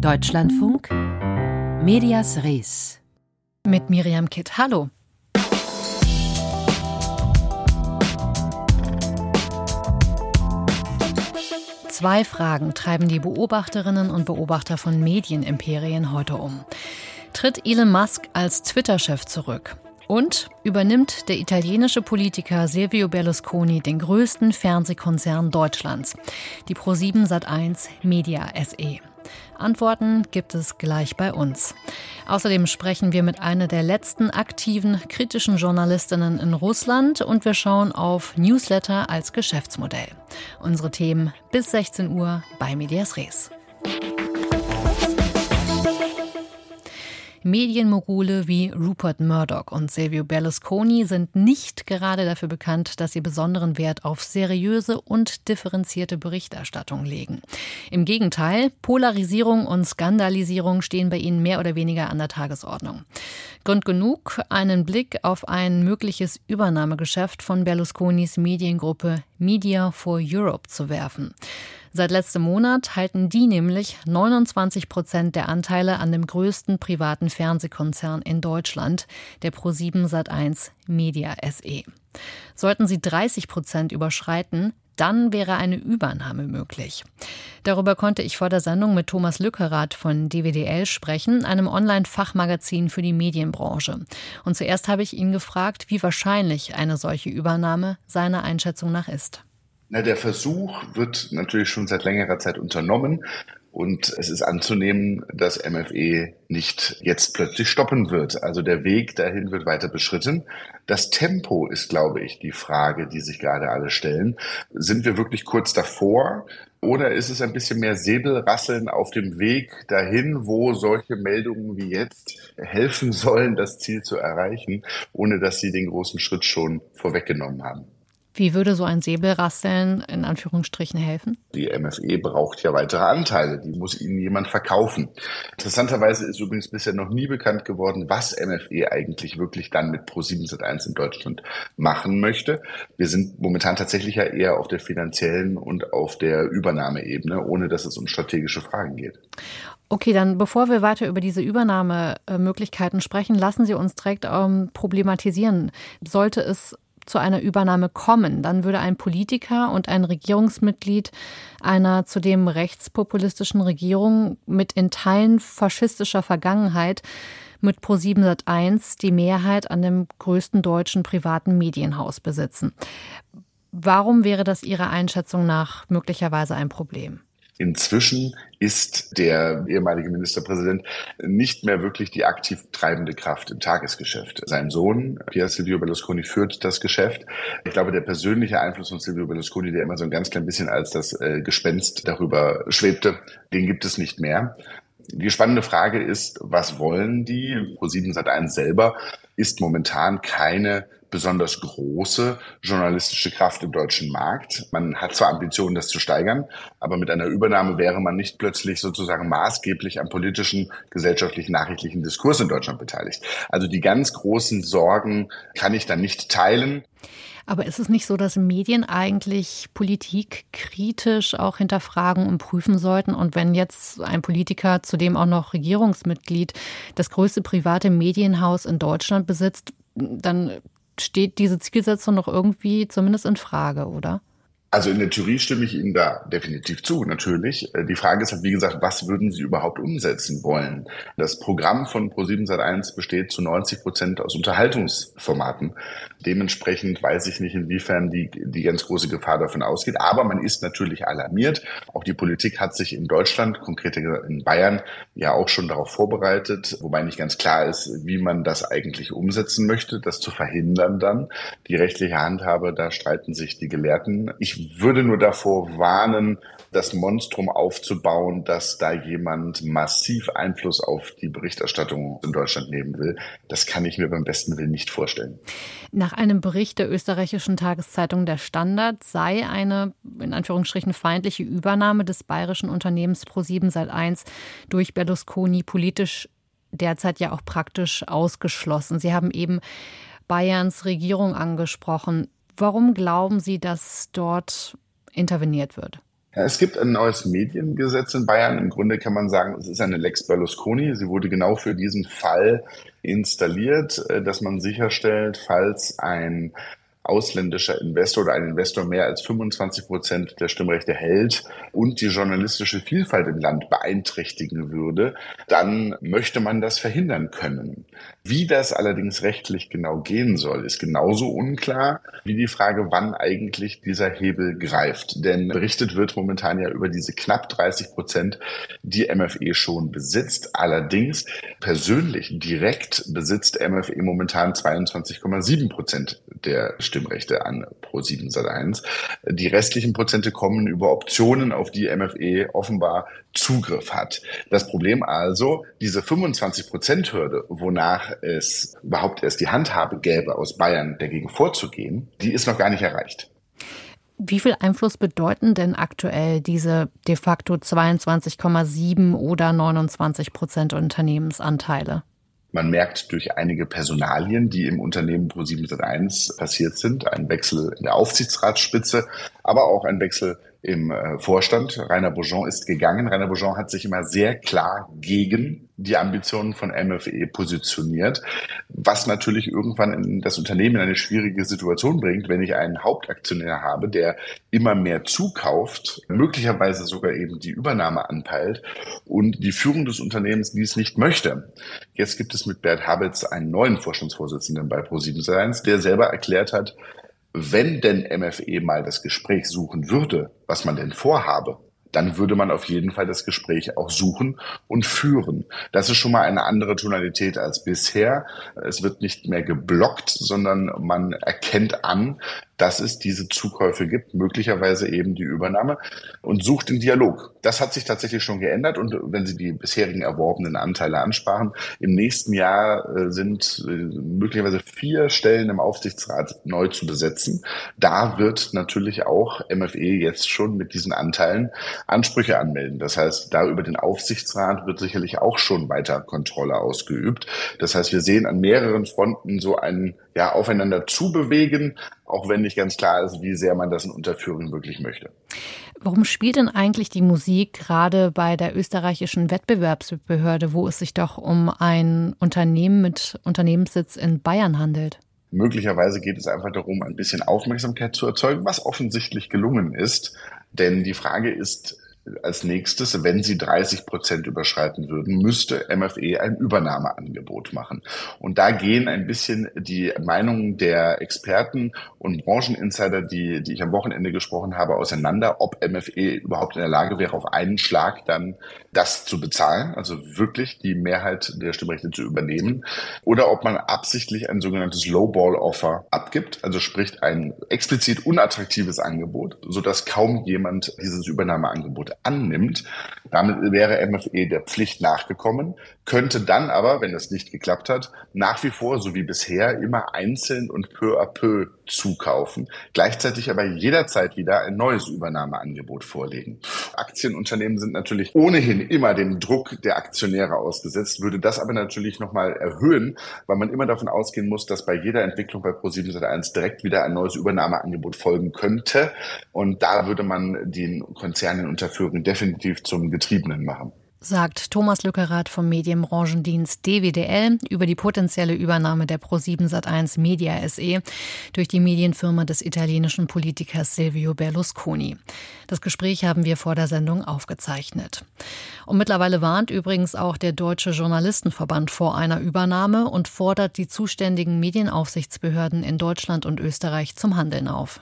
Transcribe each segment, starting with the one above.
Deutschlandfunk Medias Res mit Miriam Kitt. Hallo. Zwei Fragen treiben die Beobachterinnen und Beobachter von Medienimperien heute um. Tritt Elon Musk als Twitter-Chef zurück? Und übernimmt der italienische Politiker Silvio Berlusconi den größten Fernsehkonzern Deutschlands, die Pro7 Sat1 Media SE. Antworten gibt es gleich bei uns. Außerdem sprechen wir mit einer der letzten aktiven kritischen Journalistinnen in Russland und wir schauen auf Newsletter als Geschäftsmodell. Unsere Themen bis 16 Uhr bei Medias Res. Medienmogule wie Rupert Murdoch und Silvio Berlusconi sind nicht gerade dafür bekannt, dass sie besonderen Wert auf seriöse und differenzierte Berichterstattung legen. Im Gegenteil, Polarisierung und Skandalisierung stehen bei ihnen mehr oder weniger an der Tagesordnung. Grund genug, einen Blick auf ein mögliches Übernahmegeschäft von Berlusconis Mediengruppe Media for Europe zu werfen. Seit letztem Monat halten die nämlich 29 Prozent der Anteile an dem größten privaten Fernsehkonzern in Deutschland, der Pro7 Sat1 Media SE. Sollten sie 30 Prozent überschreiten, dann wäre eine Übernahme möglich. Darüber konnte ich vor der Sendung mit Thomas Lückerath von DWDL sprechen, einem Online-Fachmagazin für die Medienbranche. Und zuerst habe ich ihn gefragt, wie wahrscheinlich eine solche Übernahme seiner Einschätzung nach ist. Na, der Versuch wird natürlich schon seit längerer Zeit unternommen. Und es ist anzunehmen, dass MFE nicht jetzt plötzlich stoppen wird. Also der Weg dahin wird weiter beschritten. Das Tempo ist, glaube ich, die Frage, die sich gerade alle stellen. Sind wir wirklich kurz davor? Oder ist es ein bisschen mehr Säbelrasseln auf dem Weg dahin, wo solche Meldungen wie jetzt helfen sollen, das Ziel zu erreichen, ohne dass sie den großen Schritt schon vorweggenommen haben? Wie würde so ein Säbelrasseln in Anführungsstrichen helfen? Die MFE braucht ja weitere Anteile. Die muss ihnen jemand verkaufen. Interessanterweise ist übrigens bisher noch nie bekannt geworden, was MFE eigentlich wirklich dann mit Pro7 Sat1 in Deutschland machen möchte. Wir sind momentan tatsächlich ja eher auf der finanziellen und auf der Übernahmeebene, ohne dass es um strategische Fragen geht. Okay, dann bevor wir weiter über diese Übernahmemöglichkeiten sprechen, lassen Sie uns direkt ähm, problematisieren. Sollte es zu einer Übernahme kommen, dann würde ein Politiker und ein Regierungsmitglied einer zudem rechtspopulistischen Regierung mit in Teilen faschistischer Vergangenheit mit Pro7 Sat1 die Mehrheit an dem größten deutschen privaten Medienhaus besitzen. Warum wäre das Ihrer Einschätzung nach möglicherweise ein Problem? Inzwischen ist der ehemalige Ministerpräsident nicht mehr wirklich die aktiv treibende Kraft im Tagesgeschäft. Sein Sohn, Pier Silvio Berlusconi, führt das Geschäft. Ich glaube, der persönliche Einfluss von Silvio Berlusconi, der immer so ein ganz klein bisschen als das äh, Gespenst darüber schwebte, den gibt es nicht mehr. Die spannende Frage ist, was wollen die? Pro7 Sat1 selber ist momentan keine besonders große journalistische Kraft im deutschen Markt. Man hat zwar Ambitionen, das zu steigern, aber mit einer Übernahme wäre man nicht plötzlich sozusagen maßgeblich am politischen, gesellschaftlichen, nachrichtlichen Diskurs in Deutschland beteiligt. Also die ganz großen Sorgen kann ich dann nicht teilen. Aber ist es nicht so, dass Medien eigentlich Politik kritisch auch hinterfragen und prüfen sollten? Und wenn jetzt ein Politiker, zudem auch noch Regierungsmitglied, das größte private Medienhaus in Deutschland besitzt, dann steht diese Zielsetzung noch irgendwie zumindest in Frage, oder? Also in der Theorie stimme ich Ihnen da definitiv zu, natürlich. Äh, die Frage ist halt, wie gesagt, was würden Sie überhaupt umsetzen wollen? Das Programm von Pro7 Sat1 besteht zu 90 Prozent aus Unterhaltungsformaten. Dementsprechend weiß ich nicht, inwiefern die, die ganz große Gefahr davon ausgeht. Aber man ist natürlich alarmiert. Auch die Politik hat sich in Deutschland, konkret in Bayern, ja auch schon darauf vorbereitet, wobei nicht ganz klar ist, wie man das eigentlich umsetzen möchte, das zu verhindern dann. Die rechtliche Handhabe, da streiten sich die Gelehrten. Ich ich würde nur davor warnen, das Monstrum aufzubauen, dass da jemand massiv Einfluss auf die Berichterstattung in Deutschland nehmen will. Das kann ich mir beim besten Willen nicht vorstellen. Nach einem Bericht der österreichischen Tageszeitung Der Standard sei eine in Anführungsstrichen feindliche Übernahme des bayerischen Unternehmens Pro7 seit 1 durch Berlusconi politisch derzeit ja auch praktisch ausgeschlossen. Sie haben eben Bayerns Regierung angesprochen. Warum glauben Sie, dass dort interveniert wird? Ja, es gibt ein neues Mediengesetz in Bayern. Im Grunde kann man sagen, es ist eine Lex Berlusconi. Sie wurde genau für diesen Fall installiert, äh, dass man sicherstellt, falls ein ausländischer Investor oder ein Investor mehr als 25 Prozent der Stimmrechte hält und die journalistische Vielfalt im Land beeinträchtigen würde, dann möchte man das verhindern können. Wie das allerdings rechtlich genau gehen soll, ist genauso unklar wie die Frage, wann eigentlich dieser Hebel greift. Denn berichtet wird momentan ja über diese knapp 30 Prozent, die MFE schon besitzt. Allerdings persönlich direkt besitzt MFE momentan 22,7 Prozent der Stimmrechte. Stimmrechte an Pro7 Sat1. Die restlichen Prozente kommen über Optionen, auf die MFE offenbar Zugriff hat. Das Problem also, diese 25-Prozent-Hürde, wonach es überhaupt erst die Handhabe gäbe, aus Bayern dagegen vorzugehen, die ist noch gar nicht erreicht. Wie viel Einfluss bedeuten denn aktuell diese de facto 22,7 oder 29 Prozent Unternehmensanteile? Man merkt durch einige Personalien, die im Unternehmen Pro7 Sat1 passiert sind, einen Wechsel in der Aufsichtsratsspitze, aber auch ein Wechsel im äh, Vorstand. Rainer Bourgeon ist gegangen. Rainer Bourgeon hat sich immer sehr klar gegen die Ambitionen von MFE positioniert, was natürlich irgendwann das Unternehmen in eine schwierige Situation bringt, wenn ich einen Hauptaktionär habe, der immer mehr zukauft, möglicherweise sogar eben die Übernahme anpeilt und die Führung des Unternehmens dies nicht möchte. Jetzt gibt es mit Bert Habitz einen neuen Vorstandsvorsitzenden bei Pro7 der selber erklärt hat, wenn denn MFE mal das Gespräch suchen würde, was man denn vorhabe, dann würde man auf jeden Fall das Gespräch auch suchen und führen. Das ist schon mal eine andere Tonalität als bisher. Es wird nicht mehr geblockt, sondern man erkennt an, dass es diese Zukäufe gibt, möglicherweise eben die Übernahme und sucht den Dialog. Das hat sich tatsächlich schon geändert und wenn Sie die bisherigen erworbenen Anteile ansprachen, im nächsten Jahr äh, sind äh, möglicherweise vier Stellen im Aufsichtsrat neu zu besetzen. Da wird natürlich auch MFE jetzt schon mit diesen Anteilen Ansprüche anmelden. Das heißt, da über den Aufsichtsrat wird sicherlich auch schon weiter Kontrolle ausgeübt. Das heißt, wir sehen an mehreren Fronten so ein ja, aufeinander zubewegen, auch wenn nicht ganz klar ist, wie sehr man das in Unterführung wirklich möchte. Warum spielt denn eigentlich die Musik gerade bei der österreichischen Wettbewerbsbehörde, wo es sich doch um ein Unternehmen mit Unternehmenssitz in Bayern handelt? Möglicherweise geht es einfach darum, ein bisschen Aufmerksamkeit zu erzeugen, was offensichtlich gelungen ist. Denn die Frage ist, als nächstes, wenn sie 30 Prozent überschreiten würden, müsste MFE ein Übernahmeangebot machen. Und da gehen ein bisschen die Meinungen der Experten und Brancheninsider, die, die ich am Wochenende gesprochen habe, auseinander, ob MFE überhaupt in der Lage wäre, auf einen Schlag dann das zu bezahlen, also wirklich die Mehrheit der Stimmrechte zu übernehmen, oder ob man absichtlich ein sogenanntes Lowball-Offer abgibt, also spricht ein explizit unattraktives Angebot, sodass kaum jemand dieses Übernahmeangebot annimmt. Damit wäre MFE der Pflicht nachgekommen, könnte dann aber, wenn es nicht geklappt hat, nach wie vor, so wie bisher, immer einzeln und peu à peu zukaufen, gleichzeitig aber jederzeit wieder ein neues Übernahmeangebot vorlegen. Aktienunternehmen sind natürlich ohnehin immer dem Druck der Aktionäre ausgesetzt, würde das aber natürlich nochmal erhöhen, weil man immer davon ausgehen muss, dass bei jeder Entwicklung bei Pro7 Sat1 direkt wieder ein neues Übernahmeangebot folgen könnte. Und da würde man den Konzernen unterführen definitiv zum Getriebenen machen sagt Thomas Lückerath vom Medienbranchendienst DWDL über die potenzielle Übernahme der Pro7 Sat1 Media SE durch die Medienfirma des italienischen Politikers Silvio Berlusconi. Das Gespräch haben wir vor der Sendung aufgezeichnet. Und mittlerweile warnt übrigens auch der Deutsche Journalistenverband vor einer Übernahme und fordert die zuständigen Medienaufsichtsbehörden in Deutschland und Österreich zum Handeln auf.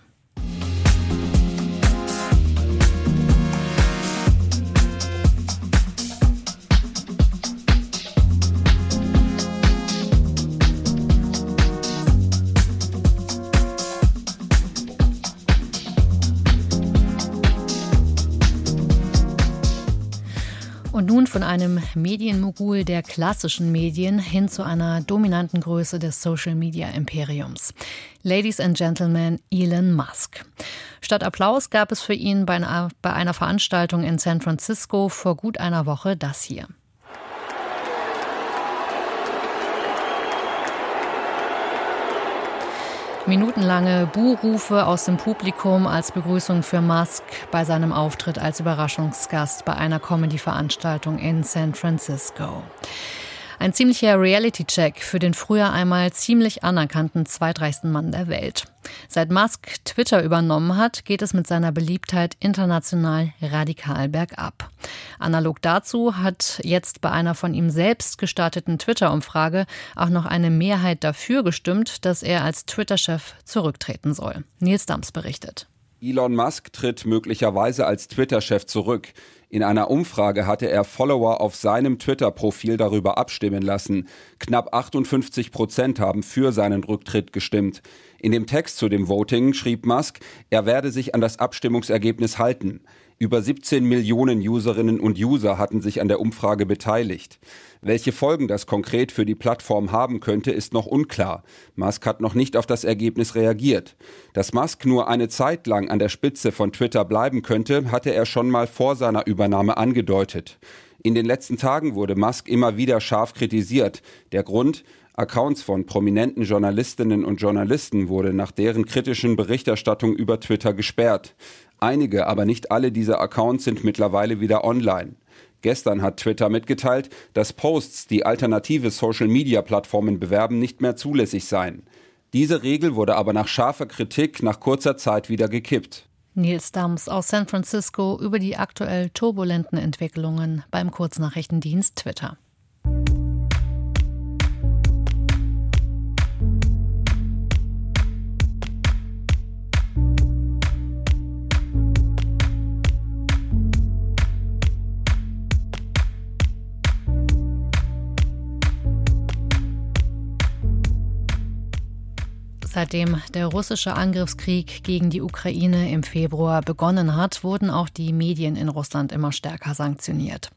Von einem Medienmogul der klassischen Medien hin zu einer dominanten Größe des Social Media Imperiums. Ladies and Gentlemen, Elon Musk. Statt Applaus gab es für ihn bei einer, bei einer Veranstaltung in San Francisco vor gut einer Woche das hier. Minutenlange Buhrufe aus dem Publikum als Begrüßung für Musk bei seinem Auftritt als Überraschungsgast bei einer Comedy-Veranstaltung in San Francisco. Ein ziemlicher Reality-Check für den früher einmal ziemlich anerkannten zweitreichsten Mann der Welt. Seit Musk Twitter übernommen hat, geht es mit seiner Beliebtheit international radikal bergab. Analog dazu hat jetzt bei einer von ihm selbst gestarteten Twitter-Umfrage auch noch eine Mehrheit dafür gestimmt, dass er als Twitter-Chef zurücktreten soll. Nils Dams berichtet. Elon Musk tritt möglicherweise als Twitter-Chef zurück. In einer Umfrage hatte er Follower auf seinem Twitter-Profil darüber abstimmen lassen. Knapp 58 Prozent haben für seinen Rücktritt gestimmt. In dem Text zu dem Voting schrieb Musk, er werde sich an das Abstimmungsergebnis halten. Über 17 Millionen Userinnen und User hatten sich an der Umfrage beteiligt. Welche Folgen das konkret für die Plattform haben könnte, ist noch unklar. Musk hat noch nicht auf das Ergebnis reagiert. Dass Musk nur eine Zeit lang an der Spitze von Twitter bleiben könnte, hatte er schon mal vor seiner Übernahme angedeutet. In den letzten Tagen wurde Musk immer wieder scharf kritisiert. Der Grund, Accounts von prominenten Journalistinnen und Journalisten wurde nach deren kritischen Berichterstattung über Twitter gesperrt. Einige, aber nicht alle dieser Accounts sind mittlerweile wieder online. Gestern hat Twitter mitgeteilt, dass Posts, die alternative Social-Media-Plattformen bewerben, nicht mehr zulässig seien. Diese Regel wurde aber nach scharfer Kritik nach kurzer Zeit wieder gekippt. Nils Dams aus San Francisco über die aktuell turbulenten Entwicklungen beim Kurznachrichtendienst Twitter. Seitdem der russische Angriffskrieg gegen die Ukraine im Februar begonnen hat, wurden auch die Medien in Russland immer stärker sanktioniert.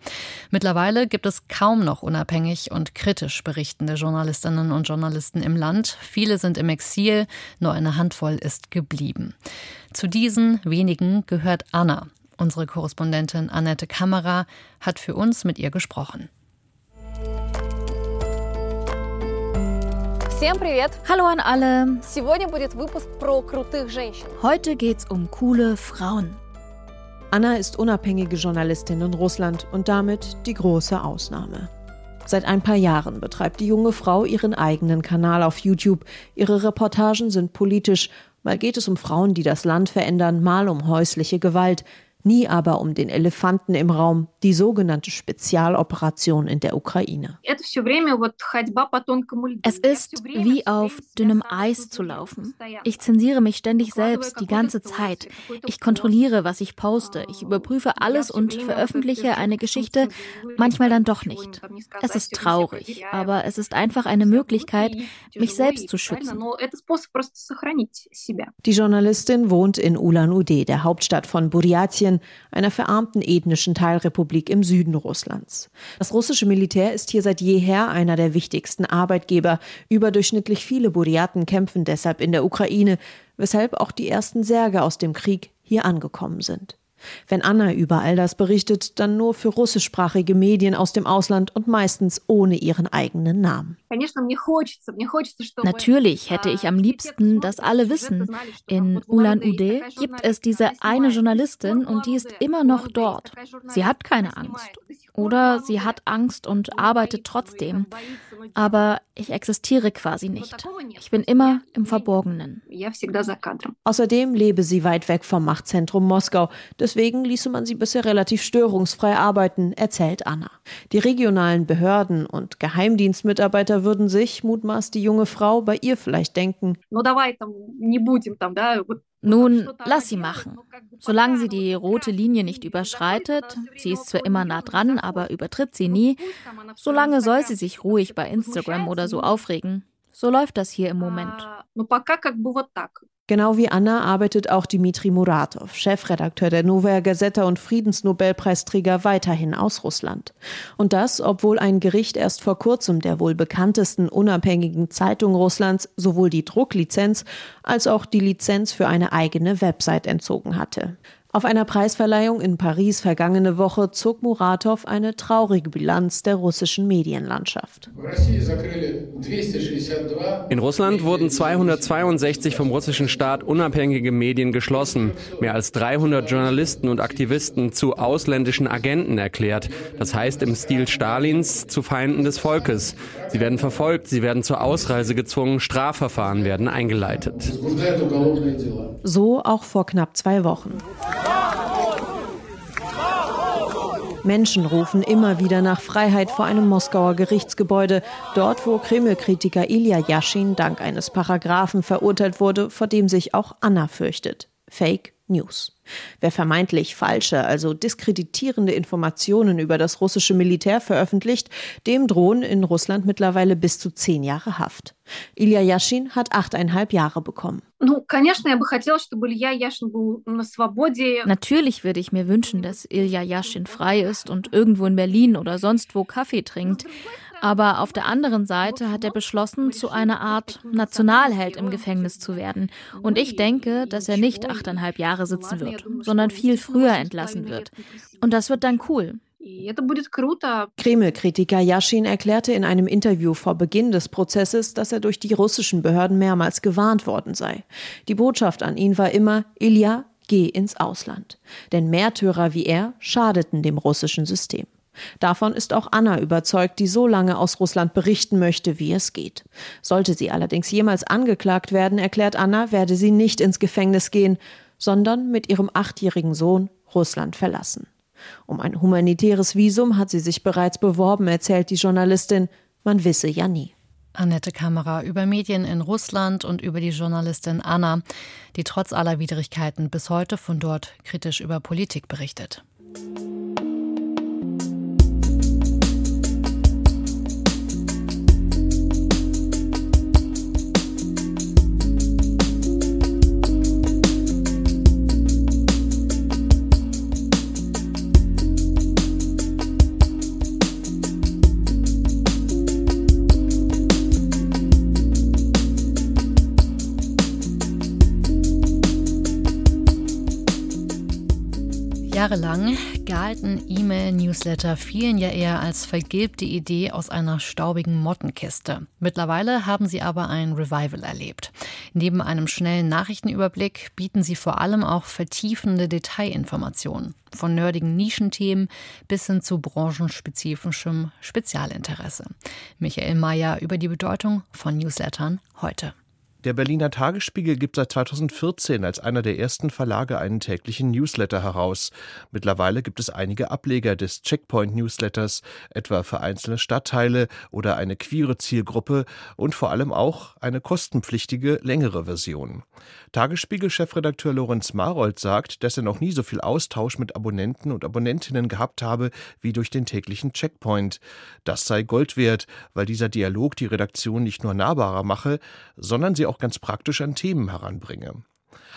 Mittlerweile gibt es kaum noch unabhängig und kritisch berichtende Journalistinnen und Journalisten im Land. Viele sind im Exil, nur eine Handvoll ist geblieben. Zu diesen wenigen gehört Anna. Unsere Korrespondentin Annette Kammerer hat für uns mit ihr gesprochen. Hallo an alle. Heute geht's um coole Frauen. Anna ist unabhängige Journalistin in Russland und damit die große Ausnahme. Seit ein paar Jahren betreibt die junge Frau ihren eigenen Kanal auf YouTube. Ihre Reportagen sind politisch. Mal geht es um Frauen, die das Land verändern, mal um häusliche Gewalt nie aber um den Elefanten im Raum, die sogenannte Spezialoperation in der Ukraine. Es ist wie auf dünnem Eis zu laufen. Ich zensiere mich ständig selbst, die ganze Zeit. Ich kontrolliere, was ich poste. Ich überprüfe alles und veröffentliche eine Geschichte, manchmal dann doch nicht. Es ist traurig, aber es ist einfach eine Möglichkeit, mich selbst zu schützen. Die Journalistin wohnt in Ulan-Ude, der Hauptstadt von Buryatien, einer verarmten ethnischen Teilrepublik im Süden Russlands. Das russische Militär ist hier seit jeher einer der wichtigsten Arbeitgeber. Überdurchschnittlich viele Buryaten kämpfen deshalb in der Ukraine, weshalb auch die ersten Särge aus dem Krieg hier angekommen sind. Wenn Anna über all das berichtet, dann nur für russischsprachige Medien aus dem Ausland und meistens ohne ihren eigenen Namen. Natürlich hätte ich am liebsten, dass alle wissen, in Ulan-Ude gibt es diese eine Journalistin und die ist immer noch dort. Sie hat keine Angst. Oder sie hat Angst und arbeitet trotzdem. Aber ich existiere quasi nicht. Ich bin immer im Verborgenen. Außerdem lebe sie weit weg vom Machtzentrum Moskau. Deswegen ließe man sie bisher relativ störungsfrei arbeiten, erzählt Anna. Die regionalen Behörden und Geheimdienstmitarbeiter würden sich, mutmaßt die junge Frau, bei ihr vielleicht denken. Nun, lass sie machen. Solange sie die rote Linie nicht überschreitet, sie ist zwar immer nah dran, aber übertritt sie nie, solange soll sie sich ruhig bei Instagram oder so aufregen. So läuft das hier im Moment. Genau wie Anna arbeitet auch Dimitri Muratov, Chefredakteur der Novaya Gazeta und Friedensnobelpreisträger, weiterhin aus Russland. Und das, obwohl ein Gericht erst vor kurzem der wohl bekanntesten unabhängigen Zeitung Russlands sowohl die Drucklizenz als auch die Lizenz für eine eigene Website entzogen hatte. Auf einer Preisverleihung in Paris vergangene Woche zog Muratow eine traurige Bilanz der russischen Medienlandschaft. In Russland wurden 262 vom russischen Staat unabhängige Medien geschlossen. Mehr als 300 Journalisten und Aktivisten zu ausländischen Agenten erklärt. Das heißt im Stil Stalins zu Feinden des Volkes. Sie werden verfolgt, sie werden zur Ausreise gezwungen, Strafverfahren werden eingeleitet. So auch vor knapp zwei Wochen. Menschen rufen immer wieder nach Freiheit vor einem Moskauer Gerichtsgebäude, dort wo Kreml-Kritiker Ilya Yashin dank eines Paragraphen verurteilt wurde, vor dem sich auch Anna fürchtet. Fake News. Wer vermeintlich falsche, also diskreditierende Informationen über das russische Militär veröffentlicht, dem drohen in Russland mittlerweile bis zu zehn Jahre Haft. Ilya Yashin hat achteinhalb Jahre bekommen. Natürlich würde ich mir wünschen, dass Ilya Yashin frei ist und irgendwo in Berlin oder sonst wo Kaffee trinkt. Aber auf der anderen Seite hat er beschlossen, zu einer Art Nationalheld im Gefängnis zu werden. Und ich denke, dass er nicht achteinhalb Jahre sitzen wird, sondern viel früher entlassen wird. Und das wird dann cool. Kreml-Kritiker Yashin erklärte in einem Interview vor Beginn des Prozesses, dass er durch die russischen Behörden mehrmals gewarnt worden sei. Die Botschaft an ihn war immer, Ilya, geh ins Ausland. Denn Märtyrer wie er schadeten dem russischen System. Davon ist auch Anna überzeugt, die so lange aus Russland berichten möchte, wie es geht. Sollte sie allerdings jemals angeklagt werden, erklärt Anna, werde sie nicht ins Gefängnis gehen, sondern mit ihrem achtjährigen Sohn Russland verlassen. Um ein humanitäres Visum hat sie sich bereits beworben, erzählt die Journalistin. Man wisse ja nie. Annette Kamera über Medien in Russland und über die Journalistin Anna, die trotz aller Widrigkeiten bis heute von dort kritisch über Politik berichtet. Jahrelang galten E-Mail-Newsletter vielen ja eher als vergilbte Idee aus einer staubigen Mottenkiste. Mittlerweile haben sie aber ein Revival erlebt. Neben einem schnellen Nachrichtenüberblick bieten sie vor allem auch vertiefende Detailinformationen. Von nerdigen Nischenthemen bis hin zu branchenspezifischem Spezialinteresse. Michael Mayer über die Bedeutung von Newslettern heute. Der Berliner Tagesspiegel gibt seit 2014 als einer der ersten Verlage einen täglichen Newsletter heraus. Mittlerweile gibt es einige Ableger des Checkpoint-Newsletters, etwa für einzelne Stadtteile oder eine queere Zielgruppe und vor allem auch eine kostenpflichtige, längere Version. Tagesspiegel-Chefredakteur Lorenz Marold sagt, dass er noch nie so viel Austausch mit Abonnenten und Abonnentinnen gehabt habe wie durch den täglichen Checkpoint. Das sei Gold wert, weil dieser Dialog die Redaktion nicht nur nahbarer mache, sondern sie auch auch ganz praktisch an Themen heranbringe.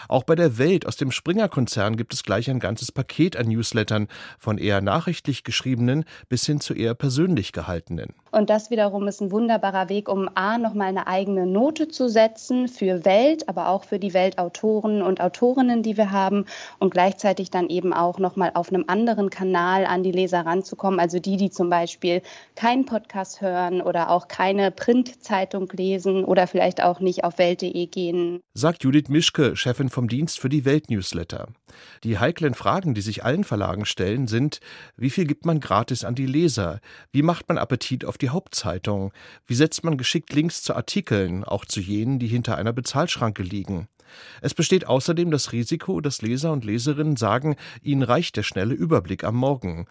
Auch bei der Welt aus dem Springer-Konzern gibt es gleich ein ganzes Paket an Newslettern, von eher nachrichtlich geschriebenen bis hin zu eher persönlich gehaltenen. Und das wiederum ist ein wunderbarer Weg, um A, nochmal eine eigene Note zu setzen für Welt, aber auch für die Weltautoren und Autorinnen, die wir haben und gleichzeitig dann eben auch nochmal auf einem anderen Kanal an die Leser ranzukommen. Also die, die zum Beispiel keinen Podcast hören oder auch keine Printzeitung lesen oder vielleicht auch nicht auf welt.de gehen. Sagt Judith Mischke, Chefin vom Dienst für die Weltnewsletter. Die heiklen Fragen, die sich allen Verlagen stellen, sind, wie viel gibt man gratis an die Leser? Wie macht man Appetit auf die Hauptzeitung? Wie setzt man geschickt Links zu Artikeln, auch zu jenen, die hinter einer Bezahlschranke liegen? Es besteht außerdem das Risiko, dass Leser und Leserinnen sagen, ihnen reicht der schnelle Überblick am Morgen.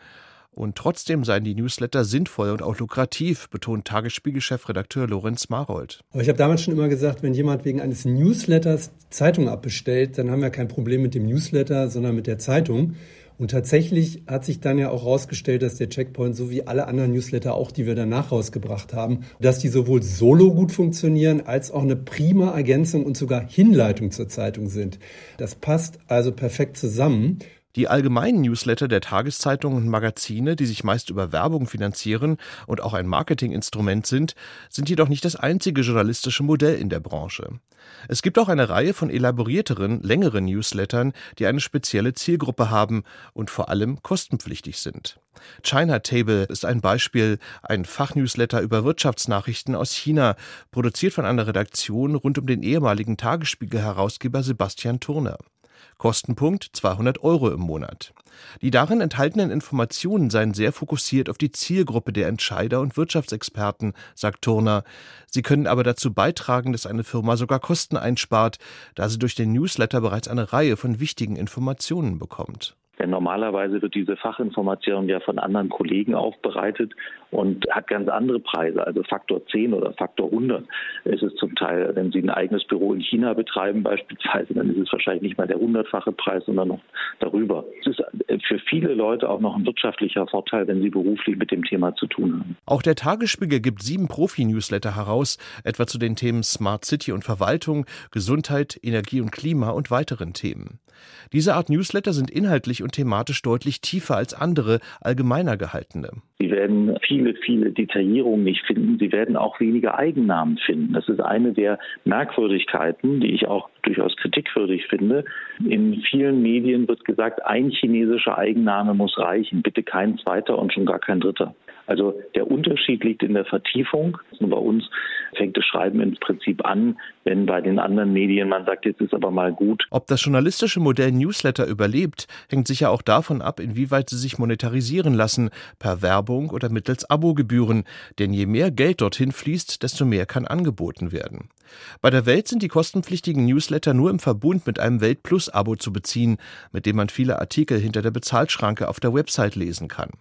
Und trotzdem seien die Newsletter sinnvoll und auch lukrativ, betont Tagesspiegel-Chefredakteur Lorenz Marold. Aber ich habe damals schon immer gesagt, wenn jemand wegen eines Newsletters Zeitung abbestellt, dann haben wir kein Problem mit dem Newsletter, sondern mit der Zeitung. Und tatsächlich hat sich dann ja auch herausgestellt, dass der Checkpoint, so wie alle anderen Newsletter auch, die wir danach rausgebracht haben, dass die sowohl solo gut funktionieren, als auch eine prima Ergänzung und sogar Hinleitung zur Zeitung sind. Das passt also perfekt zusammen. Die allgemeinen Newsletter der Tageszeitungen und Magazine, die sich meist über Werbung finanzieren und auch ein Marketinginstrument sind, sind jedoch nicht das einzige journalistische Modell in der Branche. Es gibt auch eine Reihe von elaborierteren, längeren Newslettern, die eine spezielle Zielgruppe haben und vor allem kostenpflichtig sind. China Table ist ein Beispiel, ein Fachnewsletter über Wirtschaftsnachrichten aus China, produziert von einer Redaktion rund um den ehemaligen Tagesspiegel-Herausgeber Sebastian Turner. Kostenpunkt 200 Euro im Monat. Die darin enthaltenen Informationen seien sehr fokussiert auf die Zielgruppe der Entscheider und Wirtschaftsexperten, sagt Turner. Sie können aber dazu beitragen, dass eine Firma sogar Kosten einspart, da sie durch den Newsletter bereits eine Reihe von wichtigen Informationen bekommt. Denn normalerweise wird diese Fachinformation ja von anderen Kollegen aufbereitet und hat ganz andere Preise, also Faktor 10 oder Faktor 100 ist es zum Teil. Wenn Sie ein eigenes Büro in China betreiben beispielsweise, dann ist es wahrscheinlich nicht mal der hundertfache Preis, sondern noch darüber. Es ist für viele Leute auch noch ein wirtschaftlicher Vorteil, wenn sie beruflich mit dem Thema zu tun haben. Auch der Tagesspiegel gibt sieben Profi-Newsletter heraus, etwa zu den Themen Smart City und Verwaltung, Gesundheit, Energie und Klima und weiteren Themen. Diese Art Newsletter sind inhaltlich und thematisch deutlich tiefer als andere, allgemeiner gehaltene. Sie werden viele, viele Detaillierungen nicht finden. Sie werden auch weniger Eigennamen finden. Das ist eine der Merkwürdigkeiten, die ich auch durchaus kritikwürdig finde. In vielen Medien wird gesagt, ein chinesischer Eigenname muss reichen, bitte kein zweiter und schon gar kein dritter. Also der Unterschied liegt in der Vertiefung. Bei uns fängt das Schreiben im Prinzip an, wenn bei den anderen Medien man sagt, jetzt ist aber mal gut. Ob das journalistische Modell Newsletter überlebt, hängt sicher auch davon ab, inwieweit sie sich monetarisieren lassen, per Werbung oder mittels Abogebühren. Denn je mehr Geld dorthin fließt, desto mehr kann angeboten werden. Bei der Welt sind die kostenpflichtigen Newsletter nur im Verbund mit einem Welt Plus Abo zu beziehen, mit dem man viele Artikel hinter der Bezahlschranke auf der Website lesen kann.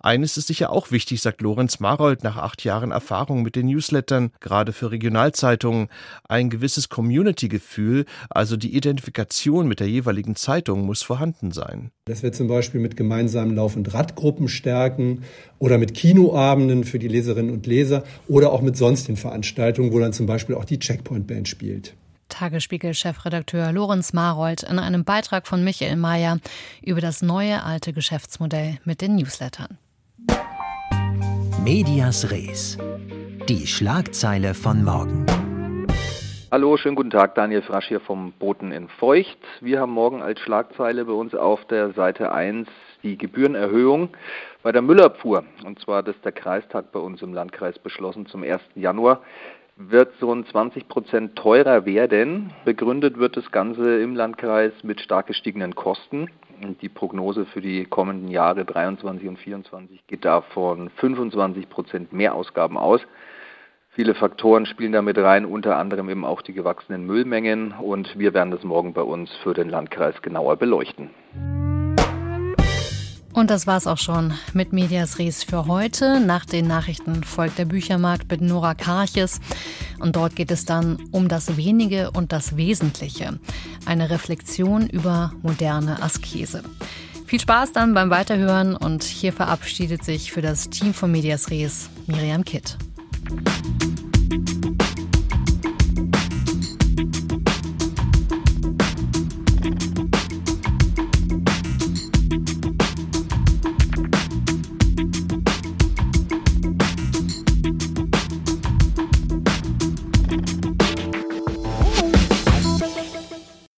Eines ist sicher auch wichtig, sagt Lorenz Marold nach acht Jahren Erfahrung mit den Newslettern, gerade für Regionalzeitungen. Ein gewisses Community-Gefühl, also die Identifikation mit der jeweiligen Zeitung, muss vorhanden sein. Dass wir zum Beispiel mit gemeinsamen Lauf- und Radgruppen stärken oder mit Kinoabenden für die Leserinnen und Leser oder auch mit sonstigen Veranstaltungen, wo dann zum Beispiel auch die Checkpoint-Band spielt. Tagesspiegel-Chefredakteur Lorenz Marold in einem Beitrag von Michael Mayer über das neue alte Geschäftsmodell mit den Newslettern. Medias Res. Die Schlagzeile von morgen. Hallo, schönen guten Tag. Daniel Frasch hier vom Boten in Feucht. Wir haben morgen als Schlagzeile bei uns auf der Seite 1 die Gebührenerhöhung bei der Müllabfuhr. Und zwar hat es der Kreistag bei uns im Landkreis beschlossen zum 1. Januar wird so ein 20 Prozent teurer werden. Begründet wird das Ganze im Landkreis mit stark gestiegenen Kosten. Die Prognose für die kommenden Jahre 23 und 24 geht davon 25 Prozent Mehrausgaben aus. Viele Faktoren spielen damit rein, unter anderem eben auch die gewachsenen Müllmengen. Und wir werden das morgen bei uns für den Landkreis genauer beleuchten. Und das war's auch schon mit Medias Res für heute. Nach den Nachrichten folgt der Büchermarkt mit Nora Karches. Und dort geht es dann um das Wenige und das Wesentliche. Eine Reflexion über moderne Askese. Viel Spaß dann beim Weiterhören und hier verabschiedet sich für das Team von Medias Res Miriam Kitt.